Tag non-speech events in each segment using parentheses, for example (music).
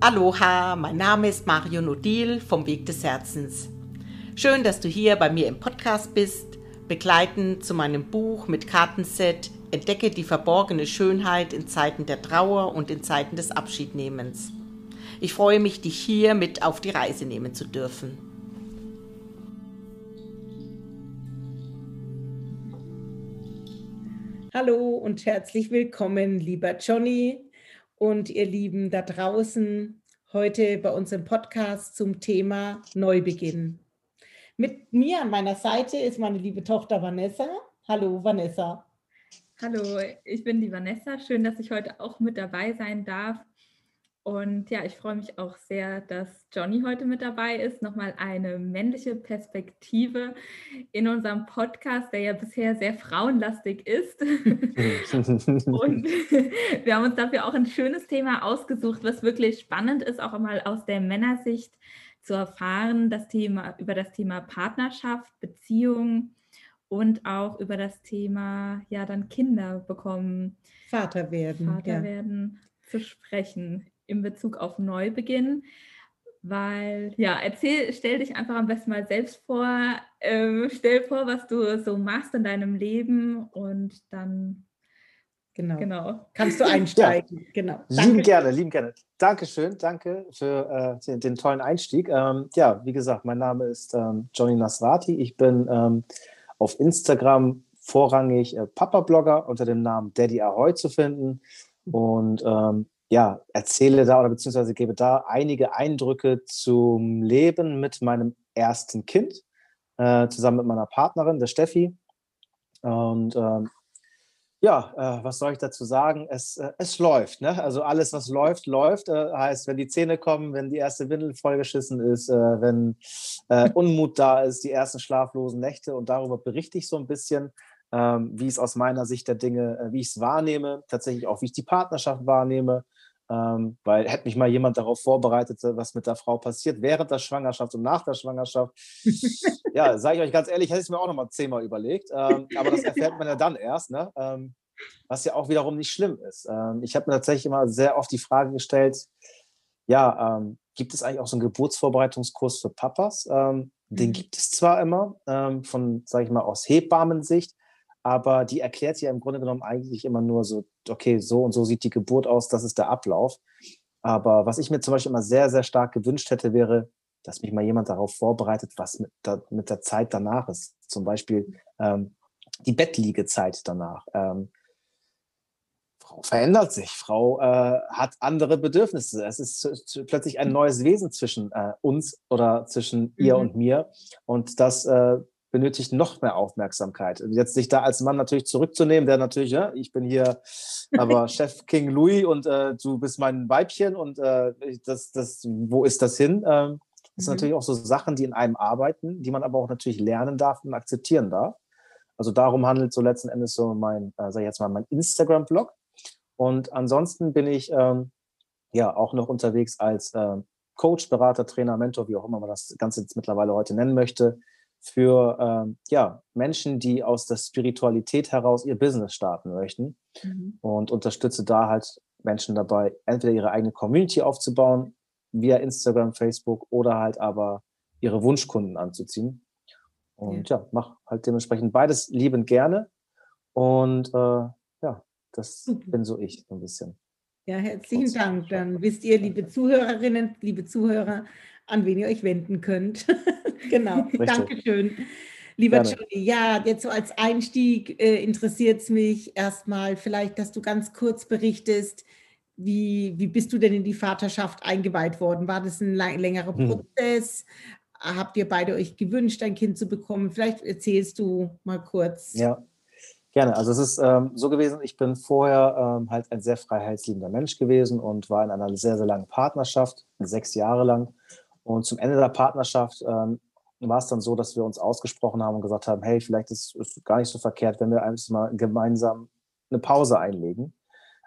Aloha, mein Name ist Mario Nodil vom Weg des Herzens. Schön, dass du hier bei mir im Podcast bist, begleitend zu meinem Buch mit Kartenset Entdecke die verborgene Schönheit in Zeiten der Trauer und in Zeiten des Abschiednehmens. Ich freue mich, dich hier mit auf die Reise nehmen zu dürfen. Hallo und herzlich willkommen, lieber Johnny und ihr Lieben da draußen, heute bei unserem Podcast zum Thema Neubeginn. Mit mir an meiner Seite ist meine liebe Tochter Vanessa. Hallo Vanessa. Hallo, ich bin die Vanessa. Schön, dass ich heute auch mit dabei sein darf. Und ja, ich freue mich auch sehr, dass Johnny heute mit dabei ist. Nochmal eine männliche Perspektive in unserem Podcast, der ja bisher sehr frauenlastig ist. und (laughs) wir haben uns dafür auch ein schönes Thema ausgesucht, was wirklich spannend ist, auch einmal aus der Männersicht zu erfahren, das Thema, über das Thema Partnerschaft, Beziehung und auch über das Thema, ja, dann Kinder bekommen. Vater werden. Vater ja. werden zu sprechen in Bezug auf Neubeginn. Weil, ja, erzähl, stell dich einfach am besten mal selbst vor, ähm, stell vor, was du so machst in deinem Leben und dann Genau. genau. Kannst du einsteigen. Ja. Genau. Danke. Lieben gerne, lieben gerne. Dankeschön, danke für äh, den, den, tollen Einstieg. Ähm, ja, wie gesagt, mein Name ist ähm, Johnny Nasrati. Ich bin ähm, auf Instagram vorrangig äh, Papa-Blogger unter dem Namen Daddy Ahoy zu finden. Und ähm, ja, erzähle da oder beziehungsweise gebe da einige Eindrücke zum Leben mit meinem ersten Kind, äh, zusammen mit meiner Partnerin, der Steffi. Und ähm, ja, äh, was soll ich dazu sagen? Es, äh, es läuft. Ne? Also alles, was läuft, läuft. Äh, heißt, wenn die Zähne kommen, wenn die erste Windel vollgeschissen ist, äh, wenn äh, (laughs) Unmut da ist, die ersten schlaflosen Nächte. Und darüber berichte ich so ein bisschen ähm, wie es aus meiner Sicht der Dinge, äh, wie ich es wahrnehme, tatsächlich auch, wie ich die Partnerschaft wahrnehme. Ähm, weil hätte mich mal jemand darauf vorbereitet, äh, was mit der Frau passiert während der Schwangerschaft und nach der Schwangerschaft. (laughs) ja, sage ich euch ganz ehrlich, hätte ich es mir auch noch mal zehnmal überlegt. Ähm, aber das erfährt man ja dann erst, ne? Ähm, was ja auch wiederum nicht schlimm ist. Ähm, ich habe mir tatsächlich immer sehr oft die Frage gestellt, ja, ähm, gibt es eigentlich auch so einen Geburtsvorbereitungskurs für Papas? Ähm, den mhm. gibt es zwar immer, von, sage ich mal, aus Hebammensicht, aber die erklärt ja im Grunde genommen eigentlich immer nur so, okay, so und so sieht die Geburt aus, das ist der Ablauf. Aber was ich mir zum Beispiel immer sehr, sehr stark gewünscht hätte, wäre, dass mich mal jemand darauf vorbereitet, was mit der, mit der Zeit danach ist. Zum Beispiel ähm, die Bettliegezeit danach. Ähm, Frau verändert sich, Frau äh, hat andere Bedürfnisse. Es ist plötzlich ein neues Wesen zwischen äh, uns oder zwischen ihr mhm. und mir. Und das äh, benötigt noch mehr Aufmerksamkeit. Jetzt sich da als Mann natürlich zurückzunehmen, der natürlich, ja, ich bin hier aber (laughs) Chef King Louis und äh, du bist mein Weibchen und äh, das, das, wo ist das hin? Ähm, das sind mhm. natürlich auch so Sachen, die in einem arbeiten, die man aber auch natürlich lernen darf und akzeptieren darf. Also darum handelt so letzten Endes so mein, äh, sag ich jetzt mal, mein Instagram-Blog. Und ansonsten bin ich ähm, ja auch noch unterwegs als äh, Coach, Berater, Trainer, Mentor, wie auch immer man das Ganze jetzt mittlerweile heute nennen möchte für ähm, ja, Menschen, die aus der Spiritualität heraus ihr Business starten möchten mhm. und unterstütze da halt Menschen dabei, entweder ihre eigene Community aufzubauen via Instagram, Facebook oder halt aber ihre Wunschkunden anzuziehen. Und ja, ja mach halt dementsprechend beides liebend gerne. Und äh, ja, das mhm. bin so ich ein bisschen. Ja, herzlichen Dank. Dann wisst ihr, liebe Zuhörerinnen, liebe Zuhörer, an wen ihr euch wenden könnt. (laughs) genau, Dankeschön. Lieber Gerne. Johnny, ja, jetzt so als Einstieg äh, interessiert es mich erstmal vielleicht, dass du ganz kurz berichtest, wie, wie bist du denn in die Vaterschaft eingeweiht worden? War das ein längerer hm. Prozess? Hm. Habt ihr beide euch gewünscht, ein Kind zu bekommen? Vielleicht erzählst du mal kurz. Ja, gerne. Also es ist ähm, so gewesen, ich bin vorher ähm, halt ein sehr freiheitsliebender Mensch gewesen und war in einer sehr, sehr langen Partnerschaft, sechs Jahre lang. Und zum Ende der Partnerschaft ähm, war es dann so, dass wir uns ausgesprochen haben und gesagt haben, hey, vielleicht ist es gar nicht so verkehrt, wenn wir einfach mal gemeinsam eine Pause einlegen.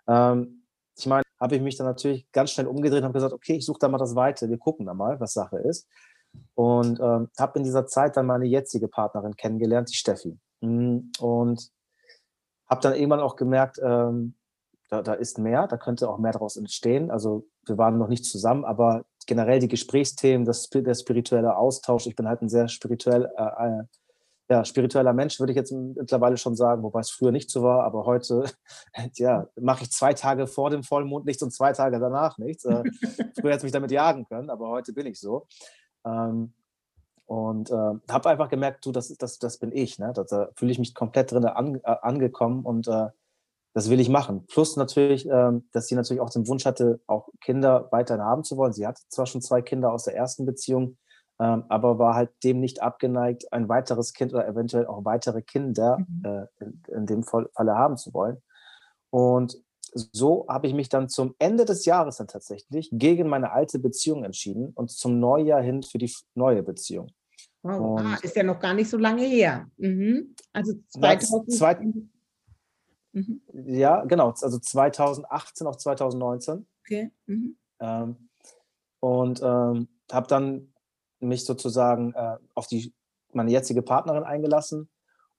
Ähm, ich meine, habe ich mich dann natürlich ganz schnell umgedreht und habe gesagt, okay, ich suche da mal das Weite, wir gucken da mal, was Sache ist. Und ähm, habe in dieser Zeit dann meine jetzige Partnerin kennengelernt, die Steffi. Mm, und habe dann irgendwann auch gemerkt, ähm, da, da ist mehr, da könnte auch mehr daraus entstehen. Also wir waren noch nicht zusammen, aber generell die Gesprächsthemen, das, der spirituelle Austausch, ich bin halt ein sehr spirituell, äh, ja, spiritueller Mensch, würde ich jetzt mittlerweile schon sagen, wobei es früher nicht so war, aber heute (laughs) ja, mache ich zwei Tage vor dem Vollmond nichts und zwei Tage danach nichts. Äh, (laughs) früher hätte es mich damit jagen können, aber heute bin ich so. Ähm, und äh, habe einfach gemerkt, du, das, das, das bin ich. Ne? Da, da fühle ich mich komplett drin an, äh, angekommen und äh, das will ich machen. Plus natürlich, ähm, dass sie natürlich auch den Wunsch hatte, auch Kinder weiterhin haben zu wollen. Sie hatte zwar schon zwei Kinder aus der ersten Beziehung, ähm, aber war halt dem nicht abgeneigt, ein weiteres Kind oder eventuell auch weitere Kinder mhm. äh, in, in, dem Falle haben zu wollen. Und so habe ich mich dann zum Ende des Jahres dann tatsächlich gegen meine alte Beziehung entschieden und zum Neujahr hin für die neue Beziehung. Wow, ah, ist ja noch gar nicht so lange her. Mhm. Also 2000, zwei, mhm. Ja, genau, also 2018 auf 2019. Okay. Mhm. Ähm, und ähm, habe dann mich sozusagen äh, auf die, meine jetzige Partnerin eingelassen.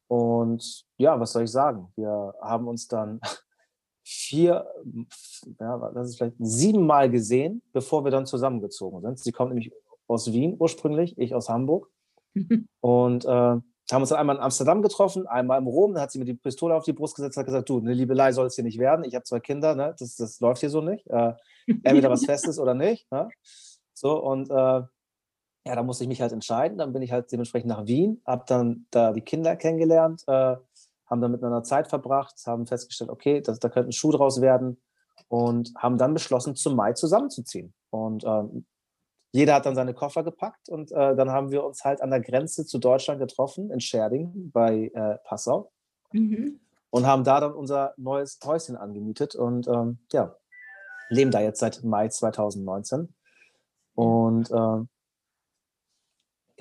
Und ja, was soll ich sagen? Wir haben uns dann (laughs) vier, ja, das ist vielleicht siebenmal gesehen, bevor wir dann zusammengezogen sind. Sie kommt nämlich aus Wien ursprünglich, ich aus Hamburg. (laughs) und äh, haben uns dann einmal in Amsterdam getroffen, einmal im Rom. Dann hat sie mir die Pistole auf die Brust gesetzt und gesagt: Du, eine Liebelei soll es hier nicht werden. Ich habe zwei Kinder, ne? das, das läuft hier so nicht. Äh, (laughs) entweder was Festes oder nicht. Ne? So, und äh, ja, da musste ich mich halt entscheiden. Dann bin ich halt dementsprechend nach Wien, habe dann da die Kinder kennengelernt, äh, haben dann miteinander Zeit verbracht, haben festgestellt, okay, das, da könnte ein Schuh draus werden und haben dann beschlossen, zum Mai zusammenzuziehen. Und ähm, jeder hat dann seine Koffer gepackt und äh, dann haben wir uns halt an der Grenze zu Deutschland getroffen, in Scherding bei äh, Passau. Mhm. Und haben da dann unser neues Häuschen angemietet und ähm, ja, leben da jetzt seit Mai 2019. Und äh,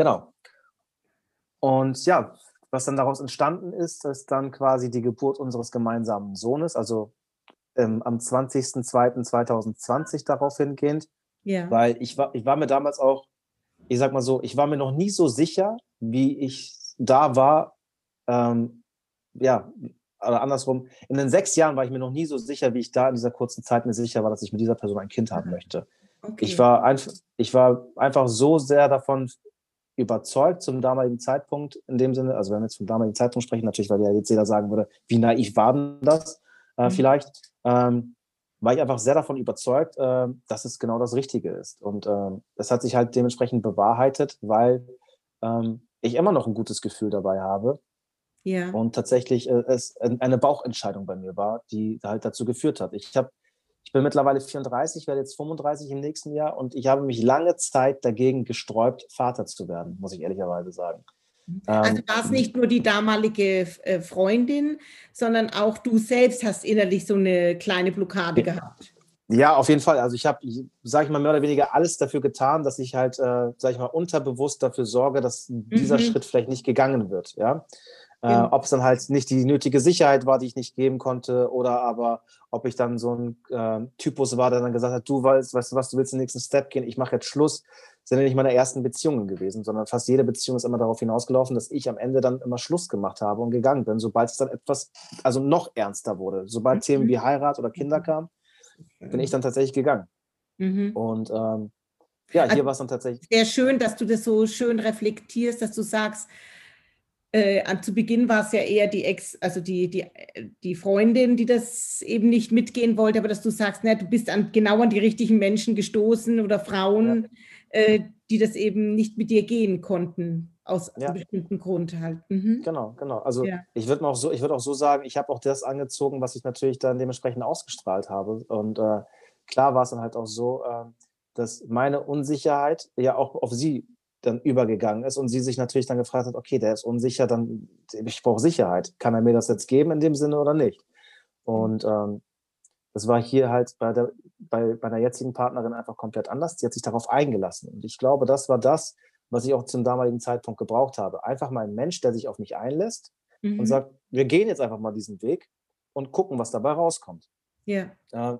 Genau. Und ja, was dann daraus entstanden ist, ist dann quasi die Geburt unseres gemeinsamen Sohnes, also ähm, am 20.02.2020 darauf hingehend. Ja. Weil ich war, ich war mir damals auch, ich sag mal so, ich war mir noch nie so sicher, wie ich da war. Ähm, ja, oder andersrum, in den sechs Jahren war ich mir noch nie so sicher, wie ich da in dieser kurzen Zeit mir sicher war, dass ich mit dieser Person ein Kind haben möchte. Okay. Ich, war einfach, ich war einfach so sehr davon überzeugt zum damaligen Zeitpunkt, in dem Sinne, also wenn wir jetzt vom damaligen Zeitpunkt sprechen, natürlich, weil ja jetzt jeder sagen würde, wie naiv war denn das äh, mhm. vielleicht, ähm, war ich einfach sehr davon überzeugt, äh, dass es genau das Richtige ist. Und äh, das hat sich halt dementsprechend bewahrheitet, weil ähm, ich immer noch ein gutes Gefühl dabei habe. Ja. Und tatsächlich äh, es eine Bauchentscheidung bei mir war, die halt dazu geführt hat. Ich habe ich bin mittlerweile 34, werde jetzt 35 im nächsten Jahr und ich habe mich lange Zeit dagegen gesträubt, Vater zu werden, muss ich ehrlicherweise sagen. Also ähm, war es nicht nur die damalige äh, Freundin, sondern auch du selbst hast innerlich so eine kleine Blockade gehabt. Ja, auf jeden Fall. Also ich habe, sage ich mal, mehr oder weniger alles dafür getan, dass ich halt, äh, sage ich mal, unterbewusst dafür sorge, dass dieser mhm. Schritt vielleicht nicht gegangen wird. Ja. Äh, genau. ob es dann halt nicht die nötige Sicherheit war, die ich nicht geben konnte, oder aber ob ich dann so ein äh, Typus war, der dann gesagt hat, du weißt, weißt du was, du willst den nächsten Step gehen, ich mache jetzt Schluss, sind ja nicht meine ersten Beziehungen gewesen, sondern fast jede Beziehung ist immer darauf hinausgelaufen, dass ich am Ende dann immer Schluss gemacht habe und gegangen bin, sobald es dann etwas, also noch ernster wurde. Sobald mhm. Themen wie Heirat oder Kinder mhm. kamen, bin ich dann tatsächlich gegangen. Mhm. Und ähm, ja, hier also, war es dann tatsächlich. Sehr schön, dass du das so schön reflektierst, dass du sagst, äh, zu Beginn war es ja eher die Ex, also die, die, die Freundin, die das eben nicht mitgehen wollte, aber dass du sagst, ne, du bist an, genau an die richtigen Menschen gestoßen oder Frauen, ja. Äh, die das eben nicht mit dir gehen konnten, aus ja. einem bestimmten Grund halt. Mhm. Genau, genau. Also ja. ich würde auch so, ich würde auch so sagen, ich habe auch das angezogen, was ich natürlich dann dementsprechend ausgestrahlt habe. Und äh, klar war es dann halt auch so, äh, dass meine Unsicherheit ja auch auf sie dann übergegangen ist und sie sich natürlich dann gefragt hat, okay, der ist unsicher, dann ich brauche Sicherheit. Kann er mir das jetzt geben in dem Sinne oder nicht? Und ähm, das war hier halt bei der bei, bei einer jetzigen Partnerin einfach komplett anders. Sie hat sich darauf eingelassen. Und ich glaube, das war das, was ich auch zum damaligen Zeitpunkt gebraucht habe. Einfach mal ein Mensch, der sich auf mich einlässt mhm. und sagt, wir gehen jetzt einfach mal diesen Weg und gucken, was dabei rauskommt. Ja. Äh,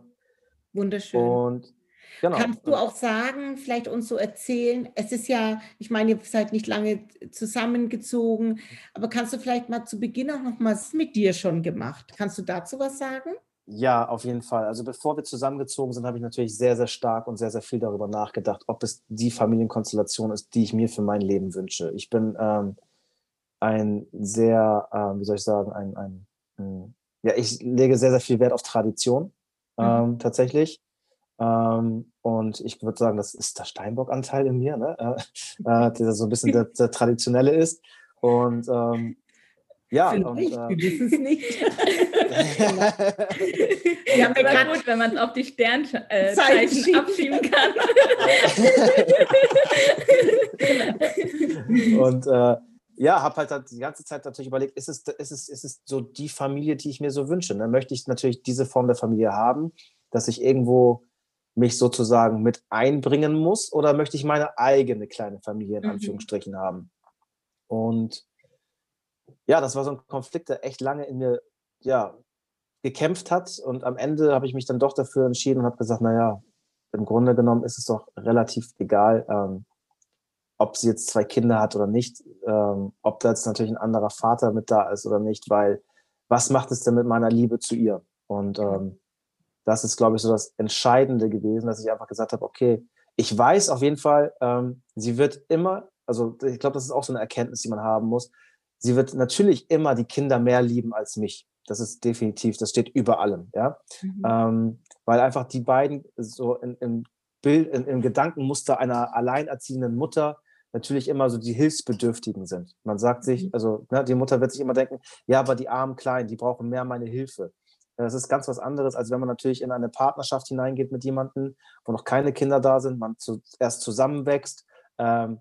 Wunderschön. Und Genau. Kannst du auch sagen, vielleicht uns so erzählen, es ist ja, ich meine, ihr seid nicht lange zusammengezogen, aber kannst du vielleicht mal zu Beginn auch noch mal mit dir schon gemacht? Kannst du dazu was sagen? Ja, auf jeden Fall. Also bevor wir zusammengezogen sind, habe ich natürlich sehr, sehr stark und sehr, sehr viel darüber nachgedacht, ob es die Familienkonstellation ist, die ich mir für mein Leben wünsche. Ich bin ähm, ein sehr, ähm, wie soll ich sagen, ein, ein, ein, ja, ich lege sehr, sehr viel Wert auf Tradition mhm. ähm, mhm. tatsächlich. Ähm, und ich würde sagen, das ist der Steinbock-Anteil in mir, ne? (laughs) äh, äh der so ein bisschen der, der traditionelle ist. Und ähm, ja, Vielleicht, und, äh, wir wissen es nicht. (laughs) ja, aber gut, wenn man es auf die Sternzeichen äh, abschieben kann. (laughs) und äh, ja, habe halt die ganze Zeit natürlich überlegt, ist es, ist, es, ist es so die Familie, die ich mir so wünsche? Dann möchte ich natürlich diese Form der Familie haben, dass ich irgendwo mich sozusagen mit einbringen muss oder möchte ich meine eigene kleine Familie in mhm. Anführungsstrichen mhm. haben? Und ja, das war so ein Konflikt, der echt lange in mir ja, gekämpft hat. Und am Ende habe ich mich dann doch dafür entschieden und habe gesagt, naja, im Grunde genommen ist es doch relativ egal, ähm, ob sie jetzt zwei Kinder hat oder nicht, ähm, ob da jetzt natürlich ein anderer Vater mit da ist oder nicht, weil was macht es denn mit meiner Liebe zu ihr? Und ähm, das ist, glaube ich, so das Entscheidende gewesen, dass ich einfach gesagt habe, okay, ich weiß auf jeden Fall, ähm, sie wird immer, also ich glaube, das ist auch so eine Erkenntnis, die man haben muss, sie wird natürlich immer die Kinder mehr lieben als mich. Das ist definitiv, das steht über allem, ja. Mhm. Ähm, weil einfach die beiden so in, im Bild, in, im Gedankenmuster einer alleinerziehenden Mutter natürlich immer so die Hilfsbedürftigen sind. Man sagt sich, mhm. also ne, die Mutter wird sich immer denken, ja, aber die armen Kleinen, die brauchen mehr meine Hilfe. Das ist ganz was anderes, als wenn man natürlich in eine Partnerschaft hineingeht mit jemandem, wo noch keine Kinder da sind, man zu, erst zusammenwächst ähm,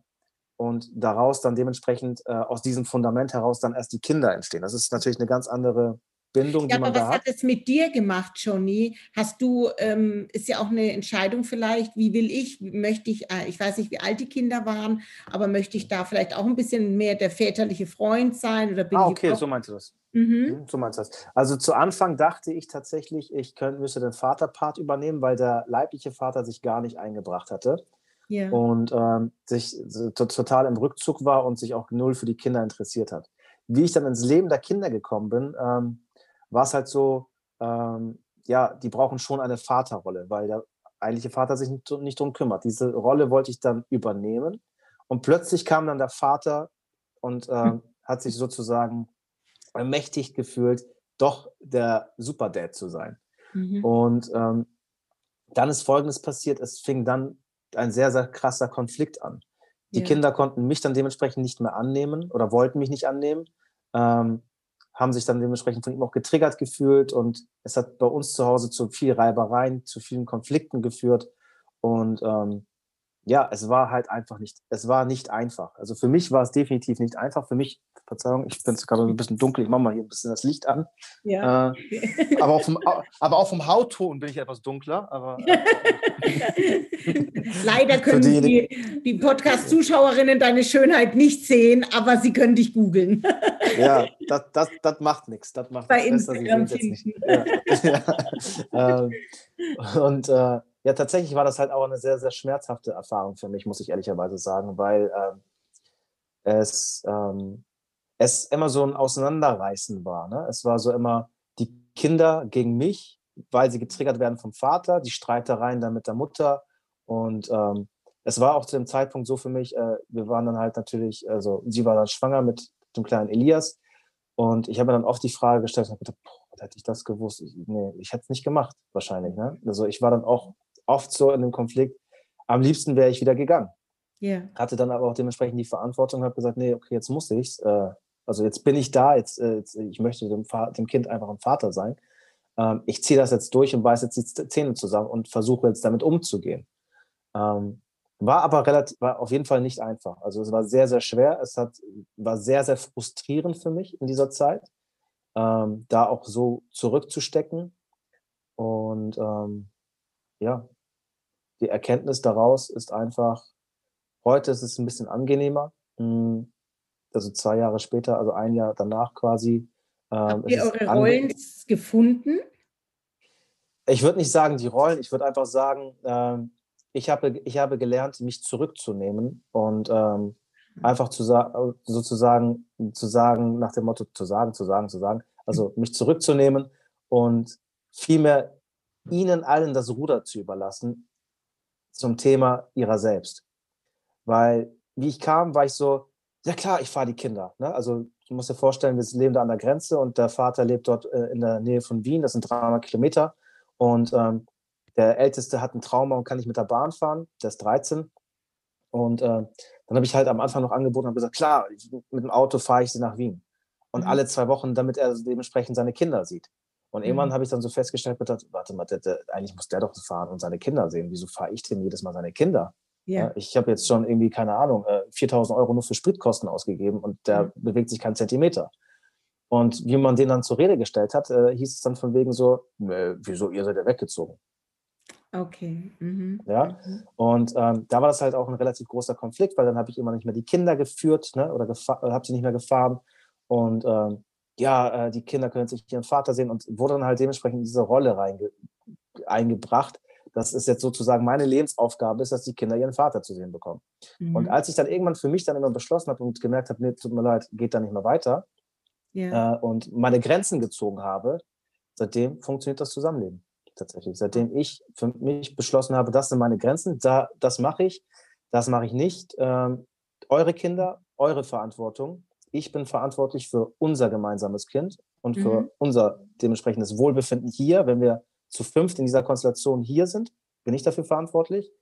und daraus dann dementsprechend äh, aus diesem Fundament heraus dann erst die Kinder entstehen. Das ist natürlich eine ganz andere Bindung, ja, die man aber da was hat es mit dir gemacht, Johnny? Hast du, ähm, ist ja auch eine Entscheidung vielleicht, wie will ich, möchte ich, äh, ich weiß nicht, wie alt die Kinder waren, aber möchte ich da vielleicht auch ein bisschen mehr der väterliche Freund sein? Oder bin ah, okay, so meinst du das. Mhm. mhm. So meinst du das. Also zu Anfang dachte ich tatsächlich, ich könnte, müsste den Vaterpart übernehmen, weil der leibliche Vater sich gar nicht eingebracht hatte. Yeah. Und ähm, sich total im Rückzug war und sich auch null für die Kinder interessiert hat. Wie ich dann ins Leben der Kinder gekommen bin, ähm, war es halt so, ähm, ja, die brauchen schon eine Vaterrolle, weil der eigentliche Vater sich nicht, nicht darum kümmert. Diese Rolle wollte ich dann übernehmen. Und plötzlich kam dann der Vater und äh, hm. hat sich sozusagen ermächtigt gefühlt, doch der Superdad zu sein. Mhm. Und ähm, dann ist Folgendes passiert, es fing dann ein sehr, sehr krasser Konflikt an. Die ja. Kinder konnten mich dann dementsprechend nicht mehr annehmen oder wollten mich nicht annehmen. Ähm, haben sich dann dementsprechend von ihm auch getriggert gefühlt und es hat bei uns zu Hause zu viel Reibereien, zu vielen Konflikten geführt und ähm, ja, es war halt einfach nicht, es war nicht einfach. Also für mich war es definitiv nicht einfach. Für mich, Verzeihung, ich bin es gerade ein bisschen dunkel, ich mache mal hier ein bisschen das Licht an. Ja. Äh, aber, auch vom, aber auch vom Hautton bin ich etwas dunkler. Aber, äh, (laughs) Leider können die, die Podcast-Zuschauerinnen deine Schönheit nicht sehen, aber sie können dich googeln. ja, das, das, das macht nichts. Das macht Bei Instagram besser. Jetzt nicht. Ja. (laughs) ja. Ähm, und äh, ja, tatsächlich war das halt auch eine sehr, sehr schmerzhafte Erfahrung für mich, muss ich ehrlicherweise sagen, weil ähm, es, ähm, es immer so ein Auseinanderreißen war. Ne? Es war so immer die Kinder gegen mich, weil sie getriggert werden vom Vater, die Streitereien dann mit der Mutter. Und ähm, es war auch zu dem Zeitpunkt so für mich, äh, wir waren dann halt natürlich, also sie war dann schwanger mit dem kleinen Elias. Und ich habe mir dann oft die Frage gestellt, ich gedacht, boah, hätte ich das gewusst? Ich, nee, ich hätte es nicht gemacht, wahrscheinlich. Ne? Also ich war dann auch oft so in dem Konflikt, am liebsten wäre ich wieder gegangen. Yeah. Hatte dann aber auch dementsprechend die Verantwortung, habe gesagt, nee, okay, jetzt muss ich's. Äh, also jetzt bin ich da, jetzt, äh, jetzt ich möchte dem, dem, Kind einfach ein Vater sein. Ähm, ich ziehe das jetzt durch und beiße jetzt die Zähne zusammen und versuche jetzt damit umzugehen. Ähm, war aber relativ, war auf jeden Fall nicht einfach. Also es war sehr, sehr schwer. Es hat, war sehr, sehr frustrierend für mich in dieser Zeit, ähm, da auch so zurückzustecken. Und ähm, ja, die Erkenntnis daraus ist einfach, heute ist es ein bisschen angenehmer. Hm, also zwei Jahre später, also ein Jahr danach quasi. Ähm, Habt ihr eure Rollen gefunden? Ich würde nicht sagen die Rollen, ich würde einfach sagen, ähm, ich, habe, ich habe gelernt, mich zurückzunehmen und ähm, einfach zu sagen, sozusagen zu sagen, nach dem Motto zu sagen, zu sagen, zu sagen, also mich zurückzunehmen und vielmehr ihnen allen das Ruder zu überlassen zum Thema ihrer selbst. Weil, wie ich kam, war ich so, ja klar, ich fahre die Kinder. Ne? Also du musst dir vorstellen, wir leben da an der Grenze und der Vater lebt dort äh, in der Nähe von Wien, das sind 300 Kilometer. Und ähm, der Älteste hat ein Trauma und kann nicht mit der Bahn fahren, der ist 13. Und äh, dann habe ich halt am Anfang noch angeboten und gesagt, klar, ich, mit dem Auto fahre ich sie nach Wien. Und mhm. alle zwei Wochen, damit er dementsprechend seine Kinder sieht. Und irgendwann mhm. habe ich dann so festgestellt, gedacht, warte mal, der, der, eigentlich muss der doch fahren und seine Kinder sehen. Wieso fahre ich denn jedes Mal seine Kinder? Ja. ich habe jetzt schon irgendwie, keine Ahnung, 4000 äh, Euro nur für Spritkosten ausgegeben und der mhm. bewegt sich keinen Zentimeter. Und wie man den dann zur Rede gestellt hat, äh, hieß es dann von wegen so, wieso, ihr seid ja weggezogen. Okay. Mhm. Ja, mhm. und ähm, da war das halt auch ein relativ großer Konflikt, weil dann habe ich immer nicht mehr die Kinder geführt ne, oder habe sie nicht mehr gefahren. Und ähm, ja, äh, die Kinder können sich ihren Vater sehen und wurde dann halt dementsprechend in diese Rolle eingebracht, dass es jetzt sozusagen meine Lebensaufgabe ist, dass die Kinder ihren Vater zu sehen bekommen. Mhm. Und als ich dann irgendwann für mich dann immer beschlossen habe und gemerkt habe, nee, tut mir leid, geht da nicht mehr weiter yeah. äh, und meine Grenzen gezogen habe, seitdem funktioniert das Zusammenleben tatsächlich. Seitdem ich für mich beschlossen habe, das sind meine Grenzen, da, das mache ich, das mache ich nicht. Ähm, eure Kinder, eure Verantwortung. Ich bin verantwortlich für unser gemeinsames Kind und mhm. für unser dementsprechendes Wohlbefinden hier, wenn wir zu fünft in dieser Konstellation hier sind, bin ich dafür verantwortlich.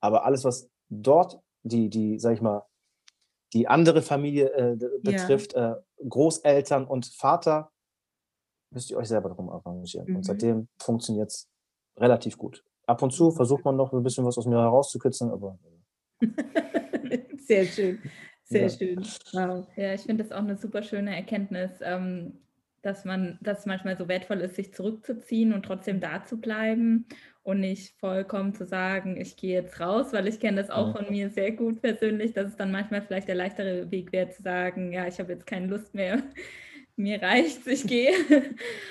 Aber alles, was dort die, die, sag ich mal, die andere Familie äh, betrifft, ja. äh, Großeltern und Vater, müsst ihr euch selber darum arrangieren. Mhm. Und seitdem funktioniert es relativ gut. Ab und zu versucht man noch ein bisschen was aus mir herauszukitzeln, aber. (laughs) Sehr schön. Sehr ja. schön. Wow. Ja, ich finde das auch eine super schöne Erkenntnis. Ähm, dass man, dass es manchmal so wertvoll ist, sich zurückzuziehen und trotzdem da zu bleiben und nicht vollkommen zu sagen, ich gehe jetzt raus, weil ich kenne das auch von mir sehr gut persönlich, dass es dann manchmal vielleicht der leichtere Weg wäre zu sagen, ja, ich habe jetzt keine Lust mehr, (laughs) mir reicht's, ich gehe.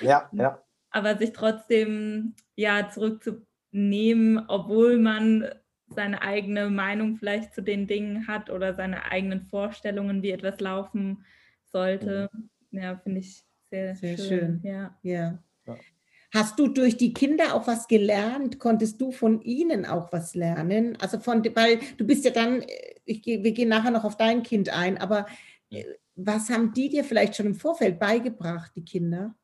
Ja, ja. Aber sich trotzdem ja zurückzunehmen, obwohl man seine eigene Meinung vielleicht zu den Dingen hat oder seine eigenen Vorstellungen, wie etwas laufen sollte. Mhm. Ja, finde ich sehr, Sehr schön. schön. Ja. ja. Hast du durch die Kinder auch was gelernt? Konntest du von ihnen auch was lernen? Also von, weil du bist ja dann, äh, ich, wir gehen nachher noch auf dein Kind ein, aber äh, was haben die dir vielleicht schon im Vorfeld beigebracht, die Kinder?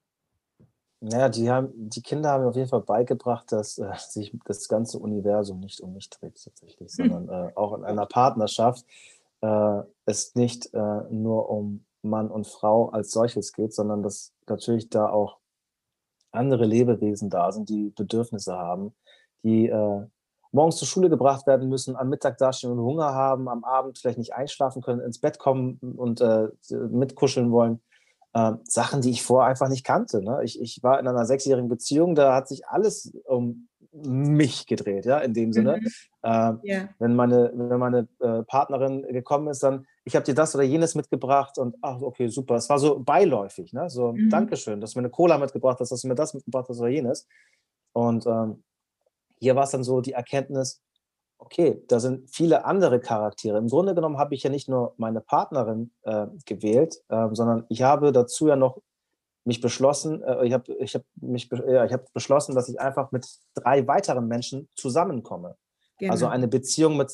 Naja, die, haben, die Kinder haben mir auf jeden Fall beigebracht, dass äh, sich das ganze Universum nicht um mich dreht tatsächlich, (laughs) sondern äh, auch in einer Partnerschaft äh, es nicht äh, nur um Mann und Frau als solches geht, sondern dass natürlich da auch andere Lebewesen da sind, die Bedürfnisse haben, die äh, morgens zur Schule gebracht werden müssen, am Mittag dastehen und Hunger haben, am Abend vielleicht nicht einschlafen können, ins Bett kommen und äh, mitkuscheln wollen. Äh, Sachen, die ich vorher einfach nicht kannte. Ne? Ich, ich war in einer sechsjährigen Beziehung, da hat sich alles um mich gedreht, ja, in dem Sinne. Mhm. Äh, yeah. Wenn meine, wenn meine äh, Partnerin gekommen ist, dann, ich habe dir das oder jenes mitgebracht und ach, okay, super. Es war so beiläufig, ne? So, mhm. Dankeschön, dass du mir eine Cola mitgebracht hast, dass du mir das mitgebracht hast oder jenes. Und ähm, hier war es dann so die Erkenntnis, okay, da sind viele andere Charaktere. Im Grunde genommen habe ich ja nicht nur meine Partnerin äh, gewählt, äh, sondern ich habe dazu ja noch mich beschlossen, äh, ich habe ich hab mich, ja, ich hab beschlossen, dass ich einfach mit drei weiteren Menschen zusammenkomme. Genau. Also eine Beziehung mit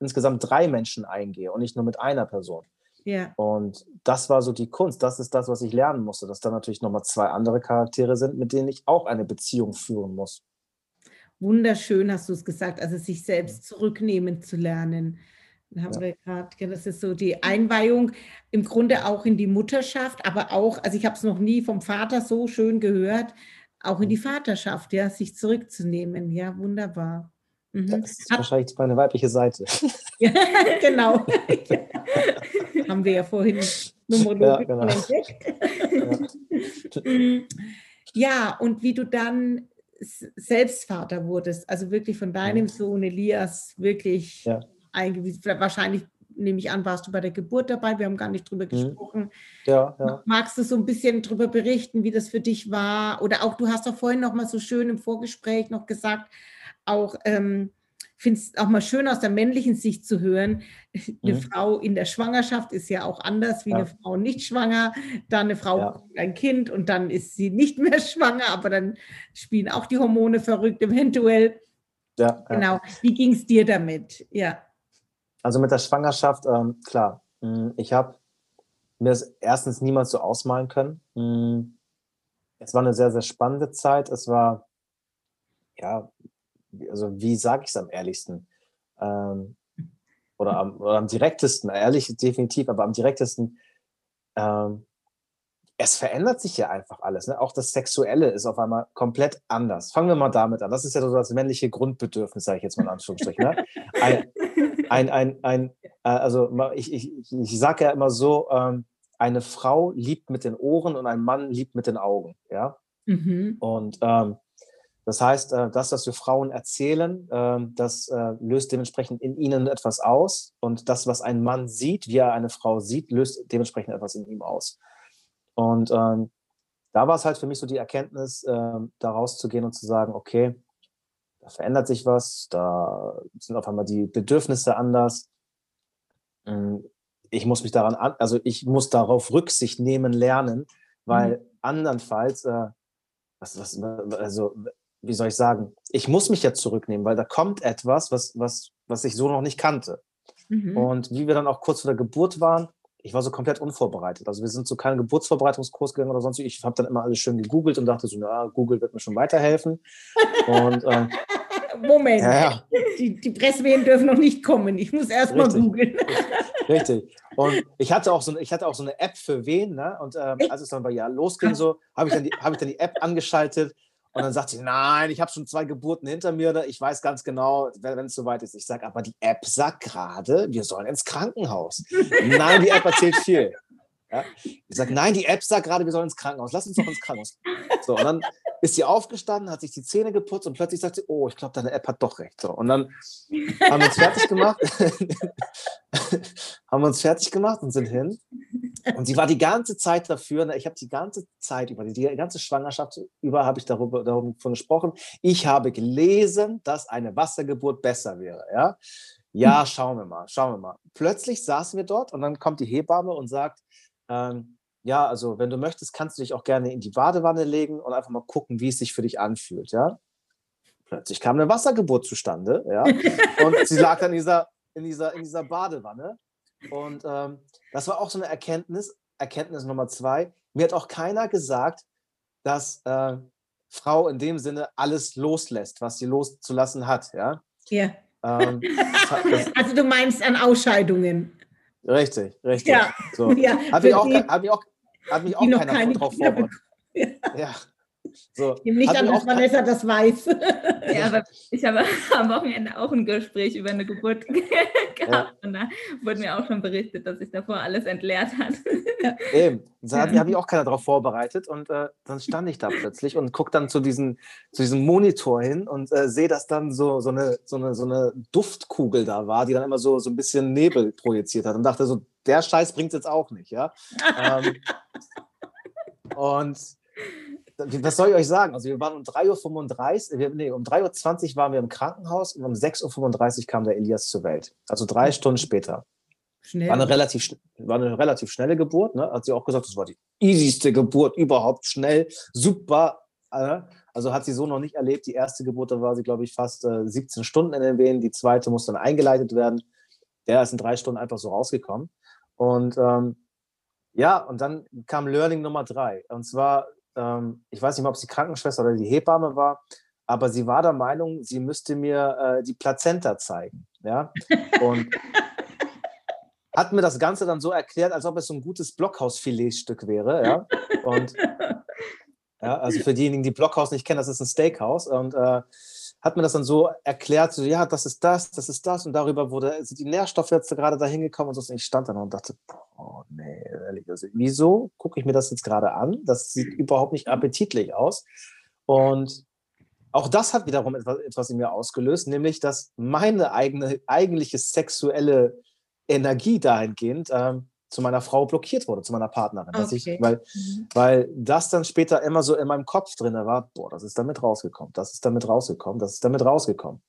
insgesamt drei Menschen eingehe und nicht nur mit einer Person. Ja. Und das war so die Kunst. Das ist das, was ich lernen musste, dass da natürlich nochmal zwei andere Charaktere sind, mit denen ich auch eine Beziehung führen muss. Wunderschön hast du es gesagt, also sich selbst zurücknehmen zu lernen. Dann haben ja. wir gerade, das ist so die Einweihung im Grunde auch in die Mutterschaft, aber auch, also ich habe es noch nie vom Vater so schön gehört, auch in die. Vaterschaft, ja, sich zurückzunehmen. Ja, wunderbar. Mhm. Das ist Hab, wahrscheinlich meine weibliche Seite. (laughs) (laughs) genau. Haben wir ja vorhin numerologisch ja, genau. entdeckt. (laughs) Ja. ja, und wie du dann selbst Vater wurdest, also wirklich von deinem Sohn Elias wirklich ja eingewiesen. Wahrscheinlich nehme ich an, warst du bei der Geburt dabei. Wir haben gar nicht drüber mhm. gesprochen. Ja, ja. Magst du so ein bisschen drüber berichten, wie das für dich war? Oder auch, du hast doch vorhin noch mal so schön im Vorgespräch noch gesagt, auch ähm, finde es auch mal schön aus der männlichen Sicht zu hören. Eine mhm. Frau in der Schwangerschaft ist ja auch anders wie ja. eine Frau nicht schwanger. Dann eine Frau ja. ein Kind und dann ist sie nicht mehr (laughs) schwanger, aber dann spielen auch die Hormone verrückt eventuell. Ja, genau. Wie ging es dir damit? Ja. Also mit der Schwangerschaft, ähm, klar. Mm, ich habe mir das erstens niemals so ausmalen können. Mm, es war eine sehr, sehr spannende Zeit. Es war, ja, also wie sage ich es am ehrlichsten? Ähm, oder, am, oder am direktesten, ehrlich definitiv, aber am direktesten, ähm, es verändert sich ja einfach alles. Ne? Auch das Sexuelle ist auf einmal komplett anders. Fangen wir mal damit an. Das ist ja so das männliche Grundbedürfnis, sage ich jetzt mal in Anführungsstrichen. Ne? Ein, ein, ein, ein, äh, also ich, ich, ich sage ja immer so, ähm, eine Frau liebt mit den Ohren und ein Mann liebt mit den Augen. Ja? Mhm. Und ähm, das heißt, äh, das, was wir Frauen erzählen, äh, das äh, löst dementsprechend in ihnen etwas aus. Und das, was ein Mann sieht, wie er eine Frau sieht, löst dementsprechend etwas in ihm aus. Und ähm, da war es halt für mich so die Erkenntnis, äh, da rauszugehen und zu sagen, okay, da verändert sich was, da sind auf einmal die Bedürfnisse anders. Hm, ich muss mich daran, an, also ich muss darauf Rücksicht nehmen lernen, weil mhm. andernfalls, äh, was, was, also wie soll ich sagen, ich muss mich ja zurücknehmen, weil da kommt etwas, was, was, was ich so noch nicht kannte. Mhm. Und wie wir dann auch kurz vor der Geburt waren, ich war so komplett unvorbereitet. Also wir sind zu keinem Geburtsvorbereitungskurs gegangen oder sonst. Ich habe dann immer alles schön gegoogelt und dachte so, na, Google wird mir schon weiterhelfen. Und, ähm, (laughs) Moment, ja, ja. Die, die Presswehen dürfen noch nicht kommen. Ich muss erst mal googeln. (laughs) Richtig. Und ich hatte auch so, ich hatte auch so eine App für Wehen. Ne? Und ähm, als es dann bei ja losging, so, habe ich, dann die, hab ich dann die App angeschaltet und dann sagt sie, nein, ich habe schon zwei Geburten hinter mir, ich weiß ganz genau, wenn es soweit ist. Ich sage, aber die App sagt gerade, wir sollen ins Krankenhaus. nein, die App erzählt viel. Ja? Ich sage, nein, die App sagt gerade, wir sollen ins Krankenhaus. Lass uns doch ins Krankenhaus. So, und dann ist sie aufgestanden, hat sich die Zähne geputzt und plötzlich sagt sie, oh, ich glaube, deine App hat doch recht. So, und dann (laughs) haben wir uns fertig gemacht, (laughs) haben wir uns fertig gemacht und sind hin. Und sie war die ganze Zeit dafür, ne, ich habe die ganze Zeit über, die ganze Schwangerschaft über, habe ich darüber, davon gesprochen. Ich habe gelesen, dass eine Wassergeburt besser wäre. Ja, ja hm. schauen wir mal, schauen wir mal. Plötzlich saßen wir dort und dann kommt die Hebamme und sagt, ähm, ja, also wenn du möchtest, kannst du dich auch gerne in die Badewanne legen und einfach mal gucken, wie es sich für dich anfühlt. Ja, plötzlich kam eine Wassergeburt zustande. Ja, (laughs) und sie lag dann in dieser, in dieser, in dieser Badewanne. Und ähm, das war auch so eine Erkenntnis, Erkenntnis Nummer zwei. Mir hat auch keiner gesagt, dass äh, Frau in dem Sinne alles loslässt, was sie loszulassen hat. Ja. ja. Ähm, (laughs) also du meinst an Ausscheidungen. Richtig, richtig. Ja. So. (laughs) ja hat, mich auch, hat, mich auch, hat mich auch keiner drauf vorbereitet. Ja. ja. So, nicht an, dass Vanessa das weiß. Ja, aber ich habe (laughs) am Wochenende auch ein Gespräch über eine Geburt (laughs) gehabt ja. und da wurde mir auch schon berichtet, dass sich davor alles entleert hat. Eben, da hat, habe ich auch keiner darauf vorbereitet und äh, dann stand ich da plötzlich und gucke dann zu, diesen, zu diesem Monitor hin und äh, sehe, dass dann so, so, eine, so, eine, so eine Duftkugel da war, die dann immer so, so ein bisschen Nebel projiziert hat und dachte so, der Scheiß bringt es jetzt auch nicht, ja. ähm, (laughs) und was soll ich euch sagen? Also wir waren um 3.35 Uhr, nee, um 3.20 Uhr waren wir im Krankenhaus und um 6.35 Uhr kam der Elias zur Welt. Also drei Stunden später. Schnell. War eine relativ, war eine relativ schnelle Geburt. Ne? Hat sie auch gesagt, das war die easyste Geburt überhaupt. Schnell, super. Äh? Also hat sie so noch nicht erlebt. Die erste Geburt, da war sie, glaube ich, fast äh, 17 Stunden in den Wehen. Die zweite muss dann eingeleitet werden. Der ist in drei Stunden einfach so rausgekommen. Und ähm, ja, und dann kam Learning Nummer drei. Und zwar ähm, ich weiß nicht mehr, ob es die Krankenschwester oder die Hebamme war, aber sie war der Meinung, sie müsste mir äh, die Plazenta zeigen. Ja? Und (laughs) hat mir das Ganze dann so erklärt, als ob es so ein gutes Blockhausfiletstück wäre. Ja? Und (laughs) ja, also für diejenigen, die Blockhaus nicht kennen, das ist ein Steakhouse. Und äh, hat mir das dann so erklärt, so, ja, das ist das, das ist das und darüber wurde, sind die Nährstoffe jetzt gerade da hingekommen und so. Und ich stand da und dachte, boah, nee, ehrlich, also, wieso gucke ich mir das jetzt gerade an? Das sieht überhaupt nicht appetitlich aus. Und auch das hat wiederum etwas, etwas in mir ausgelöst, nämlich, dass meine eigene, eigentliche sexuelle Energie dahingehend ähm, zu meiner Frau blockiert wurde, zu meiner Partnerin. Okay. Ich, weil, mhm. weil das dann später immer so in meinem Kopf drin war, boah, das ist damit rausgekommen, das ist damit rausgekommen, das ist damit rausgekommen.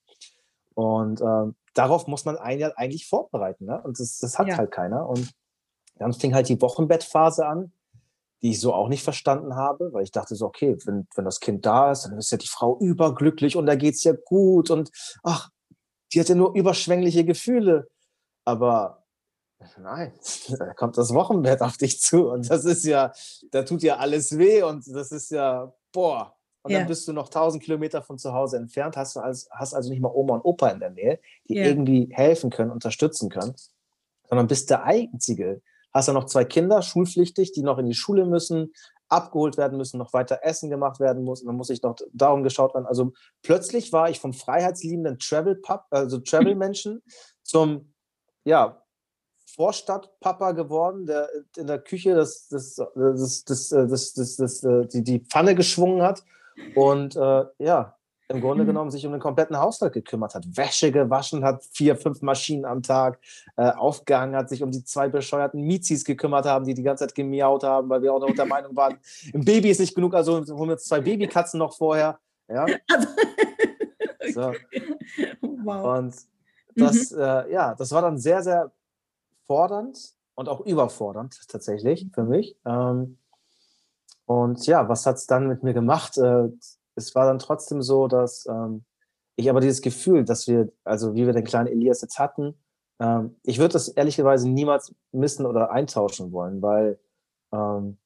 Und ähm, darauf muss man einen ja eigentlich vorbereiten. Ne? Und das, das hat ja. halt keiner. Und dann fing halt die Wochenbettphase an, die ich so auch nicht verstanden habe, weil ich dachte so, okay, wenn, wenn das Kind da ist, dann ist ja die Frau überglücklich und da geht es ja gut und ach, die hat ja nur überschwängliche Gefühle. Aber nein, (laughs) da kommt das Wochenbett auf dich zu und das ist ja, da tut ja alles weh und das ist ja, boah. Und ja. dann bist du noch 1000 Kilometer von zu Hause entfernt, hast, du also, hast also nicht mal Oma und Opa in der Nähe, die ja. irgendwie helfen können, unterstützen können, sondern bist der Einzige. Hast dann noch zwei Kinder, schulpflichtig, die noch in die Schule müssen, abgeholt werden müssen, noch weiter Essen gemacht werden muss. Und dann muss ich noch darum geschaut werden. Also plötzlich war ich vom freiheitsliebenden Travel-Pub, also Travel-Menschen, (laughs) zum ja, Vorstadtpapa geworden, der in der Küche das, das, das, das, das, das, das, äh, die, die Pfanne geschwungen hat und äh, ja, im Grunde mhm. genommen sich um den kompletten Haushalt gekümmert hat, Wäsche gewaschen hat, vier, fünf Maschinen am Tag äh, aufgehangen hat, sich um die zwei bescheuerten Mizis gekümmert haben, die die ganze Zeit gemiaut haben, weil wir auch noch der Meinung waren, ein Baby ist nicht genug, also holen wir uns zwei Babykatzen noch vorher. Ja. (laughs) so. Wow. Und das, mhm. äh, ja, das war dann sehr, sehr fordernd und auch überfordernd tatsächlich für mich. Ähm, und ja, was hat es dann mit mir gemacht? Äh, es war dann trotzdem so, dass ähm, ich aber dieses Gefühl, dass wir, also wie wir den kleinen Elias jetzt hatten, ähm, ich würde das ehrlicherweise niemals missen oder eintauschen wollen, weil ähm,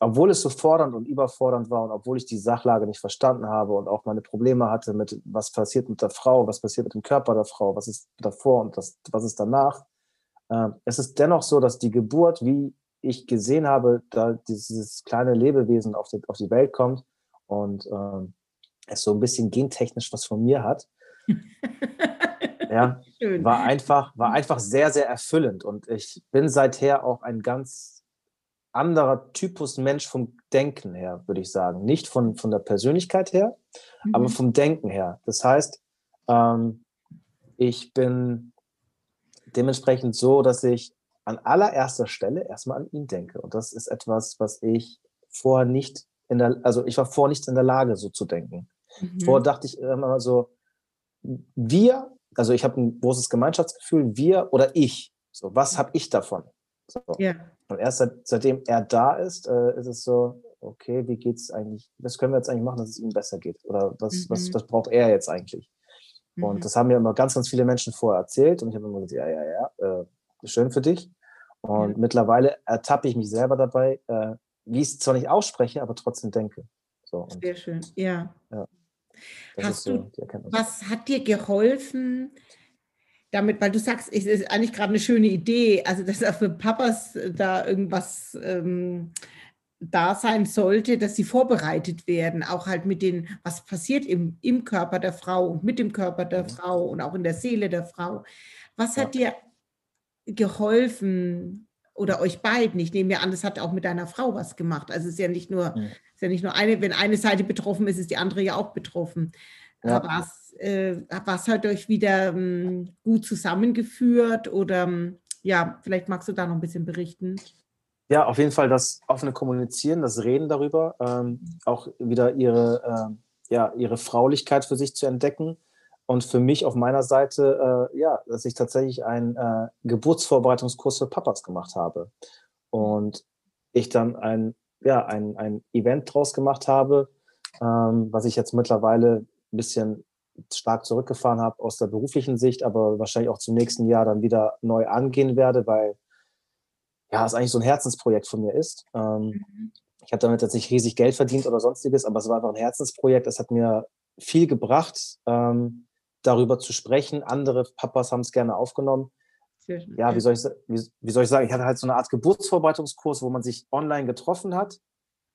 obwohl es so fordernd und überfordernd war und obwohl ich die Sachlage nicht verstanden habe und auch meine Probleme hatte mit, was passiert mit der Frau, was passiert mit dem Körper der Frau, was ist davor und das, was ist danach, es ist dennoch so, dass die Geburt, wie ich gesehen habe, da dieses kleine Lebewesen auf die, auf die Welt kommt und ähm, es so ein bisschen gentechnisch was von mir hat, (laughs) ja, war einfach, war einfach sehr, sehr erfüllend. Und ich bin seither auch ein ganz anderer Typus Mensch vom Denken her, würde ich sagen. Nicht von, von der Persönlichkeit her, mhm. aber vom Denken her. Das heißt, ähm, ich bin dementsprechend so, dass ich an allererster Stelle erstmal an ihn denke. Und das ist etwas, was ich vorher nicht in der, also ich war vorher nicht in der Lage, so zu denken. Mhm. Vorher dachte ich immer so, wir, also ich habe ein großes Gemeinschaftsgefühl, wir oder ich. So, was habe ich davon? So. Ja. Und erst seit, seitdem er da ist, äh, ist es so, okay, wie geht's eigentlich, was können wir jetzt eigentlich machen, dass es ihm besser geht? Oder was, mhm. was, was braucht er jetzt eigentlich? Mhm. Und das haben mir immer ganz, ganz viele Menschen vorher erzählt und ich habe immer gesagt, ja, ja, ja, äh, schön für dich. Und ja. mittlerweile ertappe ich mich selber dabei, äh, wie ich es zwar nicht ausspreche, aber trotzdem denke. So, und, Sehr schön, ja. ja Hast so du, was hat dir geholfen, damit, weil du sagst, es ist eigentlich gerade eine schöne Idee, also dass auch für Papas da irgendwas ähm, da sein sollte, dass sie vorbereitet werden, auch halt mit den, was passiert im, im Körper der Frau und mit dem Körper der mhm. Frau und auch in der Seele der Frau. Was ja. hat dir geholfen oder euch beiden? Ich nehme ja an, das hat auch mit deiner Frau was gemacht. Also es ist ja nicht nur, ja. ist ja nicht nur eine, wenn eine Seite betroffen ist, ist die andere ja auch betroffen. Ja. Was, äh, was hat euch wieder ähm, gut zusammengeführt oder ähm, ja, vielleicht magst du da noch ein bisschen berichten. Ja, auf jeden Fall das offene Kommunizieren, das Reden darüber, ähm, auch wieder ihre, äh, ja, ihre Fraulichkeit für sich zu entdecken. Und für mich auf meiner Seite, äh, ja, dass ich tatsächlich einen äh, Geburtsvorbereitungskurs für Papas gemacht habe. Und ich dann ein, ja, ein, ein Event draus gemacht habe, ähm, was ich jetzt mittlerweile ein bisschen stark zurückgefahren habe aus der beruflichen Sicht, aber wahrscheinlich auch zum nächsten Jahr dann wieder neu angehen werde, weil ja, es eigentlich so ein Herzensprojekt von mir ist. Ähm, mhm. Ich habe damit jetzt nicht riesig Geld verdient oder sonstiges, aber es war einfach ein Herzensprojekt. Es hat mir viel gebracht, ähm, darüber zu sprechen. Andere Papas haben es gerne aufgenommen. Ja, wie soll, ich, wie, wie soll ich sagen? Ich hatte halt so eine Art Geburtsvorbereitungskurs, wo man sich online getroffen hat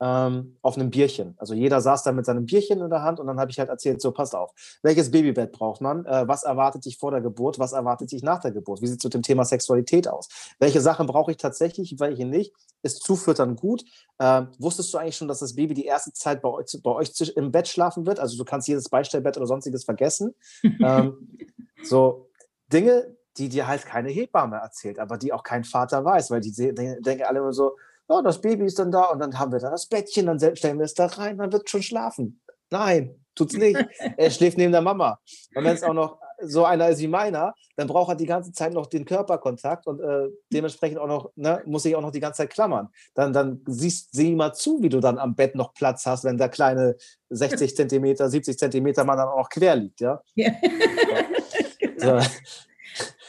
ähm, auf einem Bierchen. Also jeder saß da mit seinem Bierchen in der Hand und dann habe ich halt erzählt, so passt auf, welches Babybett braucht man, äh, was erwartet dich vor der Geburt, was erwartet dich nach der Geburt, wie sieht es mit dem Thema Sexualität aus, welche Sachen brauche ich tatsächlich, welche nicht, ist Zufüttern gut, äh, wusstest du eigentlich schon, dass das Baby die erste Zeit bei euch, bei euch im Bett schlafen wird, also du kannst jedes Beistellbett oder sonstiges vergessen, ähm, (laughs) so Dinge, die dir halt keine Hebamme erzählt, aber die auch kein Vater weiß, weil die denken alle immer so, ja, das Baby ist dann da und dann haben wir da das Bettchen, dann stellen wir es da rein, dann wird es schon schlafen. Nein, tut's nicht. (laughs) er schläft neben der Mama. Und wenn es auch noch so einer ist wie meiner, dann braucht er die ganze Zeit noch den Körperkontakt und äh, dementsprechend auch noch, ne, muss ich auch noch die ganze Zeit klammern. Dann, dann siehst, sieh mal zu, wie du dann am Bett noch Platz hast, wenn der kleine 60 Zentimeter, 70 Zentimeter Mann dann auch noch quer liegt, ja. ja. (laughs) genau. so.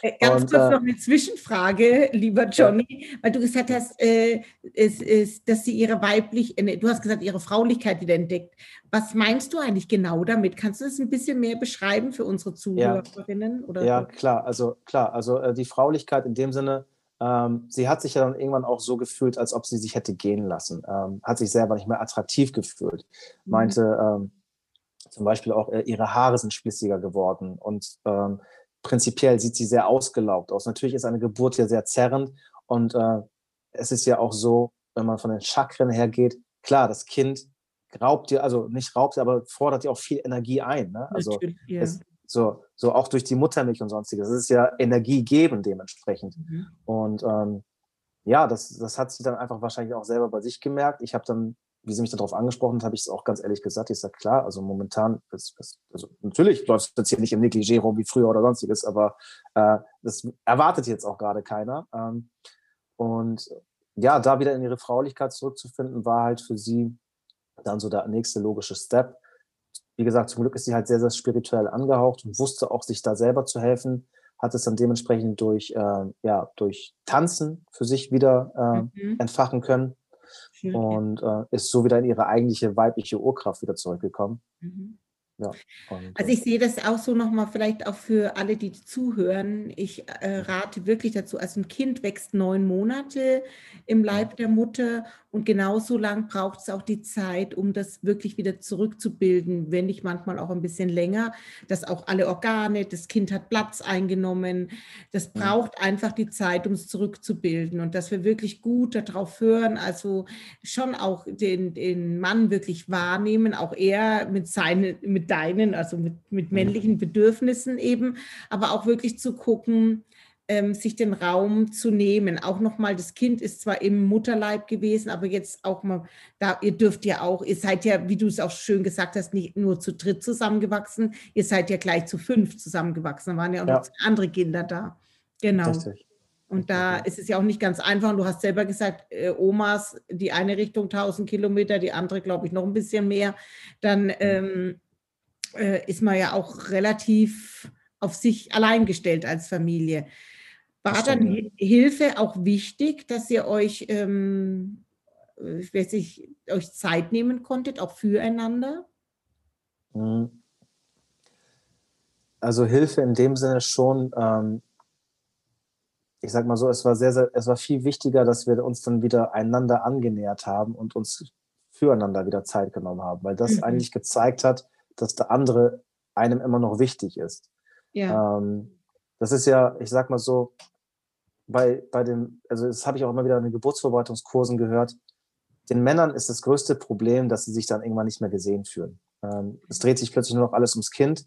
Äh, ganz kurz äh, noch eine Zwischenfrage, lieber Johnny, weil du gesagt hast, äh, es ist, dass sie ihre weiblich, äh, du hast gesagt, ihre Fraulichkeit wieder entdeckt. Was meinst du eigentlich genau damit? Kannst du das ein bisschen mehr beschreiben für unsere Zuhörerinnen? Ja, oder? ja klar, also klar, also äh, die Fraulichkeit in dem Sinne, ähm, sie hat sich ja dann irgendwann auch so gefühlt, als ob sie sich hätte gehen lassen, ähm, hat sich selber nicht mehr attraktiv gefühlt, mhm. meinte ähm, zum Beispiel auch, ihre Haare sind splissiger geworden und ähm, prinzipiell sieht sie sehr ausgelaugt aus. Natürlich ist eine Geburt ja sehr zerrend und äh, es ist ja auch so, wenn man von den Chakren hergeht, klar, das Kind raubt dir, also nicht raubt, aber fordert dir auch viel Energie ein. Ne? Also ja. es, so, so auch durch die Muttermilch und sonstiges. Es ist ja energiegebend dementsprechend. Mhm. Und ähm, ja, das, das hat sie dann einfach wahrscheinlich auch selber bei sich gemerkt. Ich habe dann wie sie mich darauf angesprochen hat, habe ich es auch ganz ehrlich gesagt. Ich sage, klar, also momentan, das, das, also natürlich läuft es jetzt hier nicht im Negligé rum wie früher oder sonstiges, aber äh, das erwartet jetzt auch gerade keiner. Ähm, und ja, da wieder in ihre Fraulichkeit zurückzufinden, war halt für sie dann so der nächste logische Step. Wie gesagt, zum Glück ist sie halt sehr, sehr spirituell angehaucht und wusste auch, sich da selber zu helfen, hat es dann dementsprechend durch, äh, ja, durch Tanzen für sich wieder äh, mhm. entfachen können und äh, ist so wieder in ihre eigentliche weibliche Urkraft wieder zurückgekommen. Mhm. Ja, also ich sehe das auch so nochmal, vielleicht auch für alle, die zuhören. Ich äh, rate wirklich dazu, also ein Kind wächst neun Monate im Leib der Mutter und genauso lang braucht es auch die Zeit, um das wirklich wieder zurückzubilden, wenn nicht manchmal auch ein bisschen länger, dass auch alle Organe, das Kind hat Platz eingenommen. Das braucht einfach die Zeit, um es zurückzubilden. Und dass wir wirklich gut darauf hören, also schon auch den, den Mann wirklich wahrnehmen, auch er mit seinen, mit deinen, also mit, mit männlichen Bedürfnissen eben, aber auch wirklich zu gucken, ähm, sich den Raum zu nehmen. Auch nochmal, das Kind ist zwar im Mutterleib gewesen, aber jetzt auch mal, da, ihr dürft ja auch, ihr seid ja, wie du es auch schön gesagt hast, nicht nur zu dritt zusammengewachsen, ihr seid ja gleich zu fünf zusammengewachsen. Da waren ja auch ja. noch andere Kinder da. Genau. Richtig. Und da ist es ja auch nicht ganz einfach. Und du hast selber gesagt, äh, Omas, die eine Richtung 1000 Kilometer, die andere, glaube ich, noch ein bisschen mehr. Dann ähm, äh, ist man ja auch relativ auf sich allein gestellt als Familie. War dann Hilfe auch wichtig, dass ihr euch, ähm, ich weiß nicht, euch Zeit nehmen konntet, auch füreinander? Mhm. Also Hilfe in dem Sinne schon, ähm, ich sag mal so, es war sehr, sehr, es war viel wichtiger, dass wir uns dann wieder einander angenähert haben und uns füreinander wieder Zeit genommen haben, weil das mhm. eigentlich gezeigt hat, dass der andere einem immer noch wichtig ist. Ja. Ähm, das ist ja, ich sag mal so, bei, bei dem, also das habe ich auch immer wieder in den Geburtsvorbereitungskursen gehört, den Männern ist das größte Problem, dass sie sich dann irgendwann nicht mehr gesehen fühlen. Ähm, es dreht sich plötzlich nur noch alles ums Kind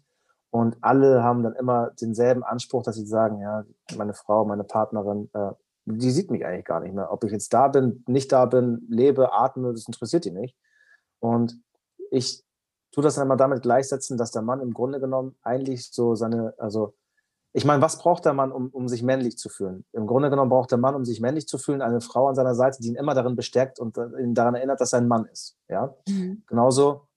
und alle haben dann immer denselben Anspruch, dass sie sagen, ja, meine Frau, meine Partnerin, äh, die sieht mich eigentlich gar nicht mehr. Ob ich jetzt da bin, nicht da bin, lebe, atme, das interessiert die nicht. Und ich tue das dann immer damit gleichsetzen, dass der Mann im Grunde genommen eigentlich so seine, also ich meine, was braucht der Mann, um, um sich männlich zu fühlen? Im Grunde genommen braucht der Mann, um sich männlich zu fühlen, eine Frau an seiner Seite, die ihn immer darin bestärkt und ihn daran erinnert, dass er ein Mann ist. Ja? Mhm. Genauso,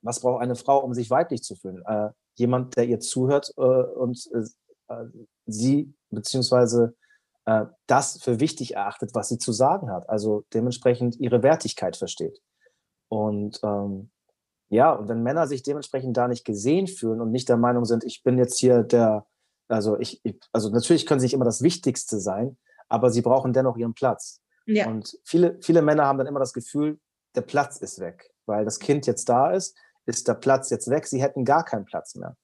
was braucht eine Frau, um sich weiblich zu fühlen? Äh, jemand, der ihr zuhört äh, und äh, sie beziehungsweise äh, das für wichtig erachtet, was sie zu sagen hat. Also dementsprechend ihre Wertigkeit versteht. Und ähm, ja, und wenn Männer sich dementsprechend da nicht gesehen fühlen und nicht der Meinung sind, ich bin jetzt hier der, also ich, also natürlich können sie nicht immer das Wichtigste sein, aber sie brauchen dennoch ihren Platz. Ja. Und viele, viele Männer haben dann immer das Gefühl, der Platz ist weg, weil das Kind jetzt da ist, ist der Platz jetzt weg, sie hätten gar keinen Platz mehr.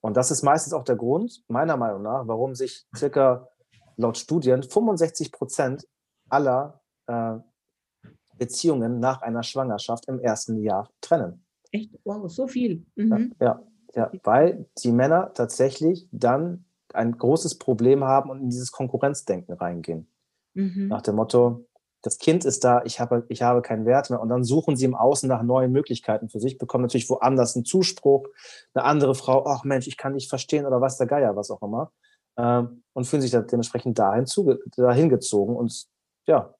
Und das ist meistens auch der Grund, meiner Meinung nach, warum sich circa laut Studien 65 Prozent aller äh, Beziehungen nach einer Schwangerschaft im ersten Jahr trennen. Echt? Wow, so viel. Mhm. Ja, ja, weil die Männer tatsächlich dann ein großes Problem haben und in dieses Konkurrenzdenken reingehen. Mhm. Nach dem Motto, das Kind ist da, ich habe, ich habe keinen Wert mehr. Und dann suchen sie im Außen nach neuen Möglichkeiten für sich, bekommen natürlich woanders einen Zuspruch, eine andere Frau, ach Mensch, ich kann nicht verstehen oder was der Geier, was auch immer. Ähm, und fühlen sich da dementsprechend dahin, zuge dahin gezogen und ja,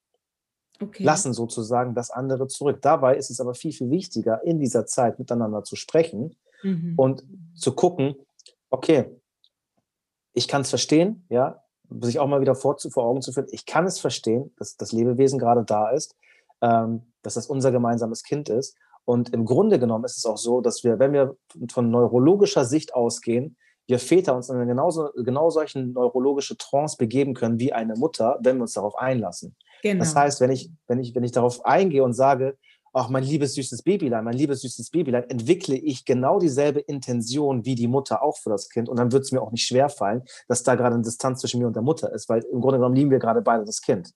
okay. lassen sozusagen das andere zurück. Dabei ist es aber viel, viel wichtiger, in dieser Zeit miteinander zu sprechen mhm. und zu gucken, okay, ich kann es verstehen, ja, sich auch mal wieder vor, vor Augen zu führen, ich kann es verstehen, dass das Lebewesen gerade da ist, ähm, dass das unser gemeinsames Kind ist. Und im Grunde genommen ist es auch so, dass wir, wenn wir von neurologischer Sicht ausgehen, wir Väter uns in eine genauso, genau solchen neurologische Trance begeben können wie eine Mutter, wenn wir uns darauf einlassen. Genau. Das heißt, wenn ich, wenn, ich, wenn ich darauf eingehe und sage, ach, mein liebes süßes Babylein, mein liebes süßes Babylein, entwickle ich genau dieselbe Intention wie die Mutter auch für das Kind. Und dann wird es mir auch nicht schwer fallen, dass da gerade eine Distanz zwischen mir und der Mutter ist, weil im Grunde genommen lieben wir gerade beide das Kind.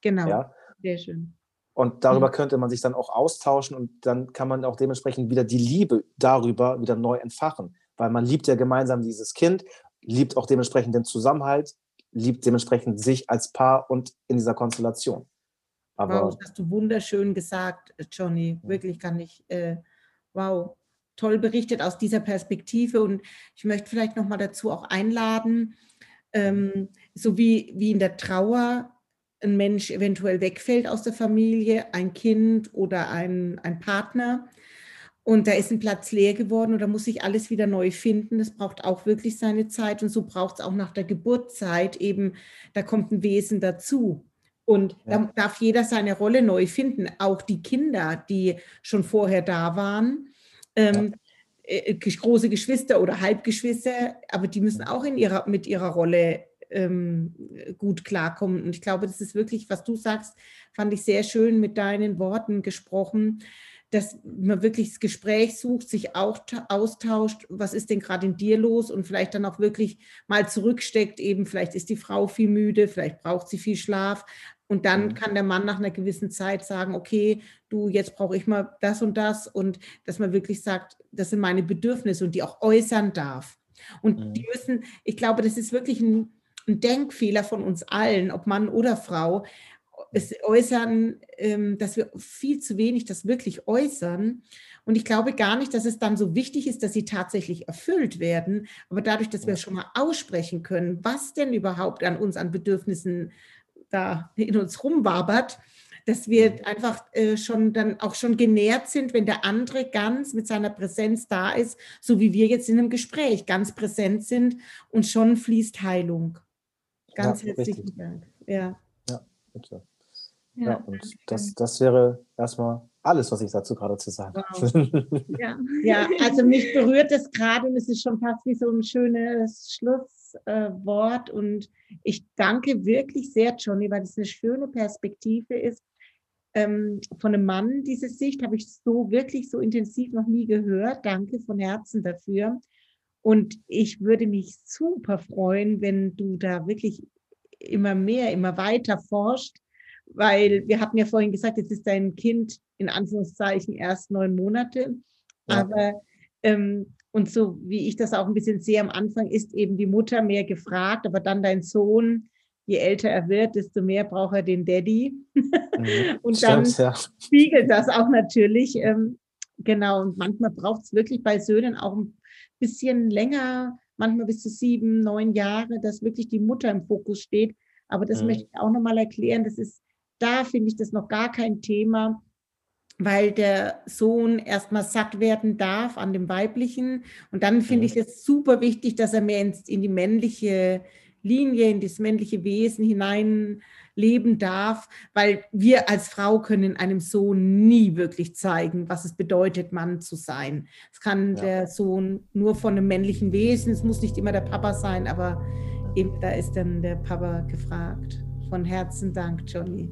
Genau. Ja? Sehr schön. Und darüber mhm. könnte man sich dann auch austauschen und dann kann man auch dementsprechend wieder die Liebe darüber wieder neu entfachen, weil man liebt ja gemeinsam dieses Kind, liebt auch dementsprechend den Zusammenhalt, liebt dementsprechend sich als Paar und in dieser Konstellation. Aber wow, das hast du wunderschön gesagt, Johnny. Wirklich kann ich, äh, wow, toll berichtet aus dieser Perspektive. Und ich möchte vielleicht noch mal dazu auch einladen, ähm, so wie, wie in der Trauer ein Mensch eventuell wegfällt aus der Familie, ein Kind oder ein, ein Partner. Und da ist ein Platz leer geworden und da muss sich alles wieder neu finden. Das braucht auch wirklich seine Zeit und so braucht es auch nach der Geburtszeit eben, da kommt ein Wesen dazu. Und ja. da darf jeder seine Rolle neu finden, auch die Kinder, die schon vorher da waren. Ähm, äh, große Geschwister oder Halbgeschwister, aber die müssen auch in ihrer, mit ihrer Rolle ähm, gut klarkommen. Und ich glaube, das ist wirklich, was du sagst, fand ich sehr schön mit deinen Worten gesprochen, dass man wirklich das Gespräch sucht, sich auch austauscht, was ist denn gerade in dir los und vielleicht dann auch wirklich mal zurücksteckt, eben vielleicht ist die Frau viel müde, vielleicht braucht sie viel Schlaf, und dann mhm. kann der Mann nach einer gewissen Zeit sagen, okay, du, jetzt brauche ich mal das und das. Und dass man wirklich sagt, das sind meine Bedürfnisse und die auch äußern darf. Und mhm. die müssen, ich glaube, das ist wirklich ein, ein, Denkfehler von uns allen, ob Mann oder Frau, es äußern, ähm, dass wir viel zu wenig das wirklich äußern. Und ich glaube gar nicht, dass es dann so wichtig ist, dass sie tatsächlich erfüllt werden. Aber dadurch, dass wir schon mal aussprechen können, was denn überhaupt an uns an Bedürfnissen da in uns rumwabert, dass wir einfach äh, schon dann auch schon genährt sind, wenn der andere ganz mit seiner Präsenz da ist, so wie wir jetzt in einem Gespräch ganz präsent sind und schon fließt Heilung. Ganz ja, herzlichen richtig. Dank. Ja. Ja, bitte. Ja, ja und das, das wäre erstmal alles, was ich dazu gerade zu sagen habe. Wow. (laughs) Ja. ja, also mich (laughs) berührt es gerade und es ist schon fast wie so ein schönes Schlusswort. Äh, und ich danke wirklich sehr, Johnny, weil es eine schöne Perspektive ist. Ähm, von einem Mann, diese Sicht habe ich so wirklich so intensiv noch nie gehört. Danke von Herzen dafür. Und ich würde mich super freuen, wenn du da wirklich immer mehr, immer weiter forscht, weil wir hatten ja vorhin gesagt, jetzt ist dein Kind in Anführungszeichen erst neun Monate. Ja. Aber ähm, und so wie ich das auch ein bisschen sehe am Anfang, ist eben die Mutter mehr gefragt, aber dann dein Sohn, je älter er wird, desto mehr braucht er den Daddy. Mhm. (laughs) und Stimmt, dann ja. spiegelt das auch natürlich. Ähm, genau, und manchmal braucht es wirklich bei Söhnen auch ein bisschen länger, manchmal bis zu sieben, neun Jahre, dass wirklich die Mutter im Fokus steht. Aber das mhm. möchte ich auch nochmal erklären. Das ist, da finde ich das noch gar kein Thema weil der Sohn erstmal satt werden darf an dem Weiblichen. Und dann finde ich es super wichtig, dass er mehr in die männliche Linie, in das männliche Wesen hinein leben darf, weil wir als Frau können einem Sohn nie wirklich zeigen, was es bedeutet, Mann zu sein. Es kann ja. der Sohn nur von einem männlichen Wesen, es muss nicht immer der Papa sein, aber eben da ist dann der Papa gefragt. Von Herzen Dank, Johnny.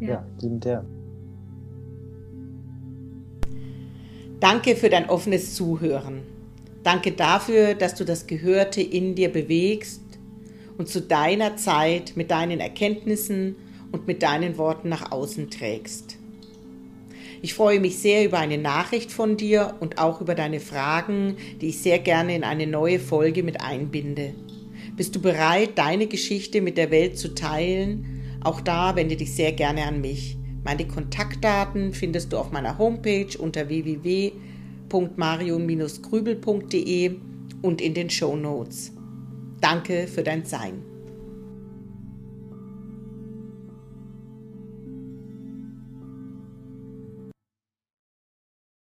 Ja, ja lieben der. Danke für dein offenes Zuhören. Danke dafür, dass du das Gehörte in dir bewegst und zu deiner Zeit mit deinen Erkenntnissen und mit deinen Worten nach außen trägst. Ich freue mich sehr über eine Nachricht von dir und auch über deine Fragen, die ich sehr gerne in eine neue Folge mit einbinde. Bist du bereit, deine Geschichte mit der Welt zu teilen, Auch da wende dich sehr gerne an mich. Meine Kontaktdaten findest du auf meiner Homepage unter www.marion-grübel.de und in den Show Notes. Danke für dein Sein.